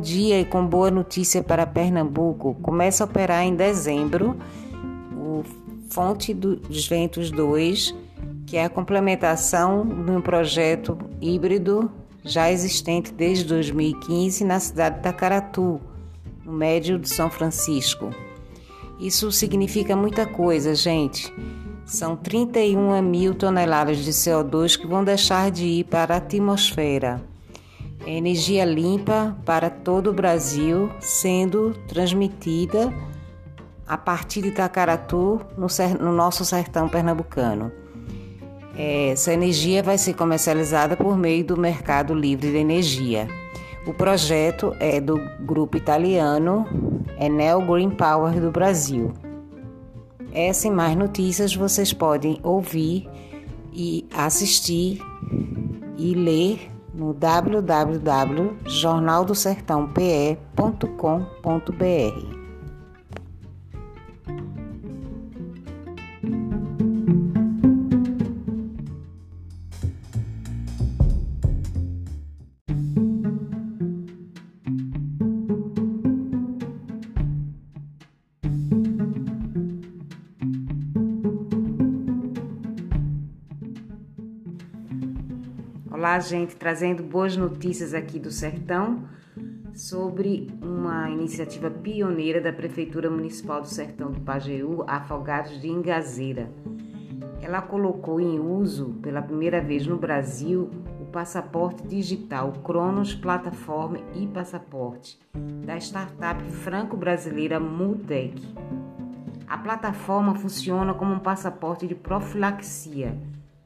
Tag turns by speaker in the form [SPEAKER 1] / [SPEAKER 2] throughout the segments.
[SPEAKER 1] dia e com boa notícia para Pernambuco. Começa a operar em dezembro o Fonte dos Ventos 2, que é a complementação de um projeto híbrido já existente desde 2015 na cidade de Tacaratu, no médio de São Francisco. Isso significa muita coisa, gente. São 31 mil toneladas de CO2 que vão deixar de ir para a atmosfera. É energia limpa para todo o Brasil, sendo transmitida a partir de Itacaratu, no, no nosso sertão pernambucano. Essa energia vai ser comercializada por meio do Mercado Livre de Energia. O projeto é do grupo italiano Enel Green Power do Brasil. Essa e mais notícias vocês podem ouvir e assistir e ler no www.jornaldosertãope.com.br. Olá, gente, trazendo boas notícias aqui do Sertão sobre uma iniciativa pioneira da Prefeitura Municipal do Sertão do Pajeú, Afogados de Ingazeira. Ela colocou em uso, pela primeira vez no Brasil, o passaporte digital Cronos Plataforma e Passaporte, da startup franco-brasileira Multec. A plataforma funciona como um passaporte de profilaxia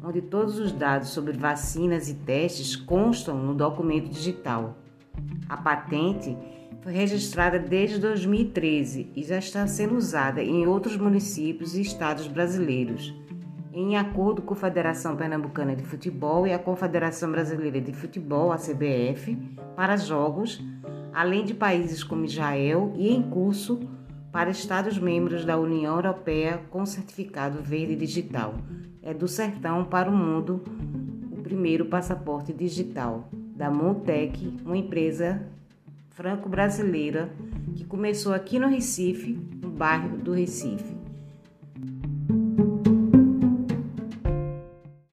[SPEAKER 1] onde todos os dados sobre vacinas e testes constam no documento digital. A patente foi registrada desde 2013 e já está sendo usada em outros municípios e estados brasileiros, em acordo com a Federação Pernambucana de Futebol e a Confederação Brasileira de Futebol, a CBF, para jogos, além de países como Israel e em curso para estados membros da União Europeia com certificado verde digital é do sertão para o mundo o primeiro passaporte digital da Montec, uma empresa franco-brasileira que começou aqui no Recife, no bairro do Recife.